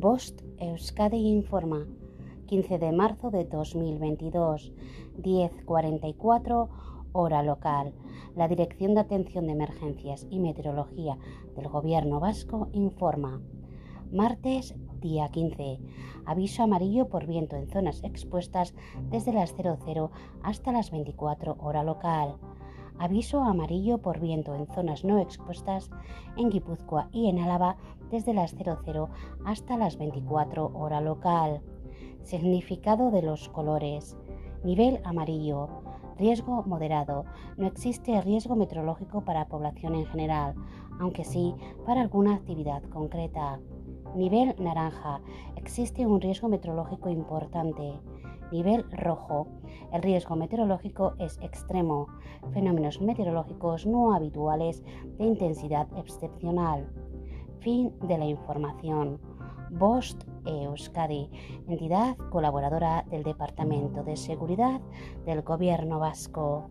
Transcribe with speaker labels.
Speaker 1: Bost Euskadi informa. 15 de marzo de 2022, 10.44 hora local. La Dirección de Atención de Emergencias y Meteorología del Gobierno Vasco informa. Martes, día 15. Aviso amarillo por viento en zonas expuestas desde las 00 hasta las 24 hora local. Aviso amarillo por viento en zonas no expuestas en Guipúzcoa y en Álava desde las 00 hasta las 24 hora local. Significado de los colores. Nivel amarillo. Riesgo moderado. No existe riesgo meteorológico para población en general, aunque sí para alguna actividad concreta. Nivel naranja. Existe un riesgo meteorológico importante. Nivel rojo. El riesgo meteorológico es extremo. Fenómenos meteorológicos no habituales de intensidad excepcional. Fin de la información. Bost Euskadi, entidad colaboradora del Departamento de Seguridad del Gobierno Vasco.